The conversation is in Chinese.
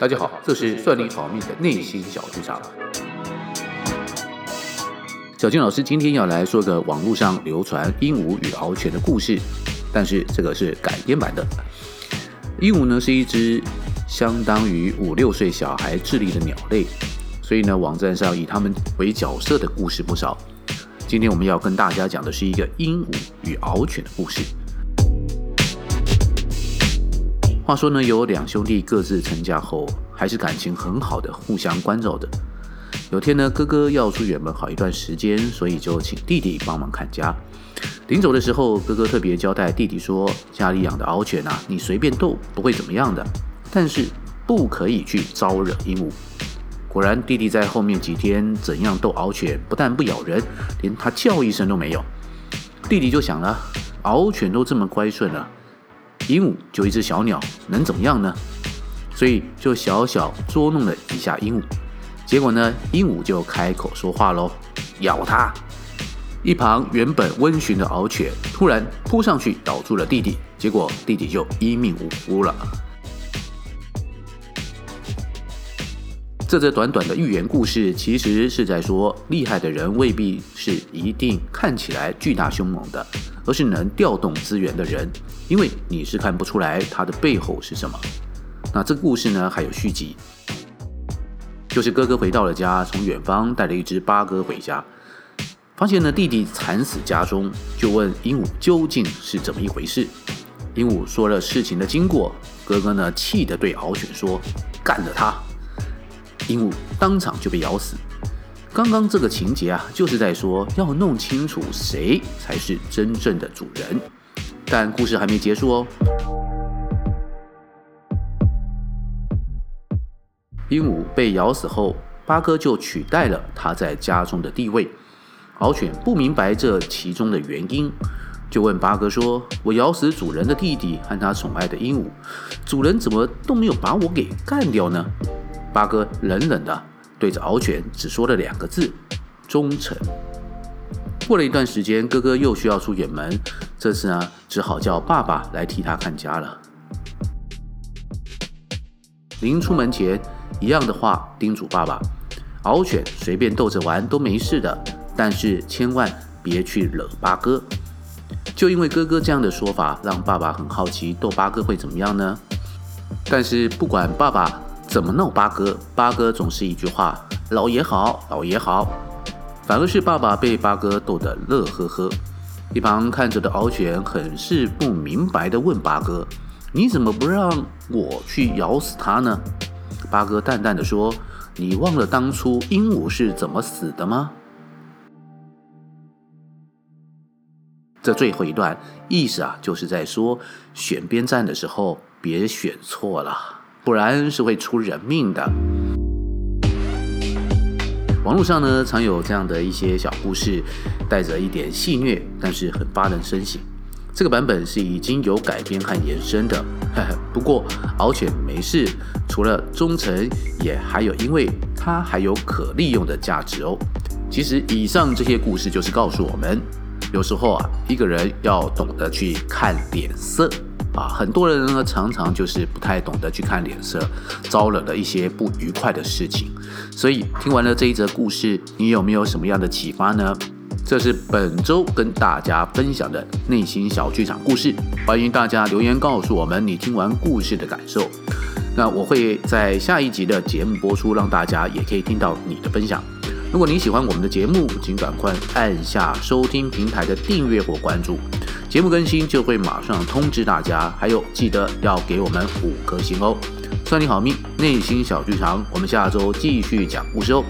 大家好，这是算你好命的内心小剧场。小金老师今天要来说个网络上流传鹦鹉与獒犬的故事，但是这个是改编版的。鹦鹉呢是一只相当于五六岁小孩智力的鸟类，所以呢网站上以他们为角色的故事不少。今天我们要跟大家讲的是一个鹦鹉与獒犬的故事。话说呢，有两兄弟各自成家后，还是感情很好的，互相关照的。有天呢，哥哥要出远门好一段时间，所以就请弟弟帮忙看家。临走的时候，哥哥特别交代弟弟说：“家里养的獒犬啊，你随便逗不会怎么样的，但是不可以去招惹鹦鹉。”果然，弟弟在后面几天怎样逗獒犬，不但不咬人，连它叫一声都没有。弟弟就想了，獒犬都这么乖顺了。鹦鹉就一只小鸟，能怎么样呢？所以就小小捉弄了一下鹦鹉，结果呢，鹦鹉就开口说话喽，咬它。一旁原本温驯的獒犬突然扑上去咬住了弟弟，结果弟弟就一命呜呼了。这则短短的寓言故事，其实是在说，厉害的人未必是一定看起来巨大凶猛的，而是能调动资源的人，因为你是看不出来他的背后是什么。那这个故事呢，还有续集，就是哥哥回到了家，从远方带了一只八哥回家，发现呢弟弟惨死家中，就问鹦鹉究竟是怎么一回事。鹦鹉说了事情的经过，哥哥呢气得对獒犬说：“干了他！”鹦鹉当场就被咬死。刚刚这个情节啊，就是在说要弄清楚谁才是真正的主人。但故事还没结束哦。鹦鹉被咬死后，八哥就取代了他在家中的地位。獒犬不明白这其中的原因，就问八哥说：“我咬死主人的弟弟和他宠爱的鹦鹉，主人怎么都没有把我给干掉呢？”八哥冷冷的对着獒犬只说了两个字：“忠诚。”过了一段时间，哥哥又需要出远门，这次呢，只好叫爸爸来替他看家了。临出门前，一样的话叮嘱爸爸：獒犬随便逗着玩都没事的，但是千万别去惹八哥。就因为哥哥这样的说法，让爸爸很好奇，逗八哥会怎么样呢？但是不管爸爸。怎么闹八哥？八哥总是一句话：“老爷好，老爷好。”反而是爸爸被八哥逗得乐呵呵。一旁看着的獒犬很是不明白的问八哥：“你怎么不让我去咬死它呢？”八哥淡淡的说：“你忘了当初鹦鹉是怎么死的吗？”这最后一段意思啊，就是在说选边站的时候别选错了。不然是会出人命的。网络上呢，常有这样的一些小故事，带着一点戏谑，但是很发人深省。这个版本是已经有改编和延伸的。不过獒犬没事，除了忠诚，也还有因为它还有可利用的价值哦。其实以上这些故事就是告诉我们，有时候啊，一个人要懂得去看脸色。啊，很多人呢常常就是不太懂得去看脸色，招惹了一些不愉快的事情。所以听完了这一则故事，你有没有什么样的启发呢？这是本周跟大家分享的内心小剧场故事，欢迎大家留言告诉我们你听完故事的感受。那我会在下一集的节目播出，让大家也可以听到你的分享。如果你喜欢我们的节目，请赶快按下收听平台的订阅或关注。节目更新就会马上通知大家，还有记得要给我们五颗星哦！算你好命，内心小剧场，我们下周继续讲故事哦。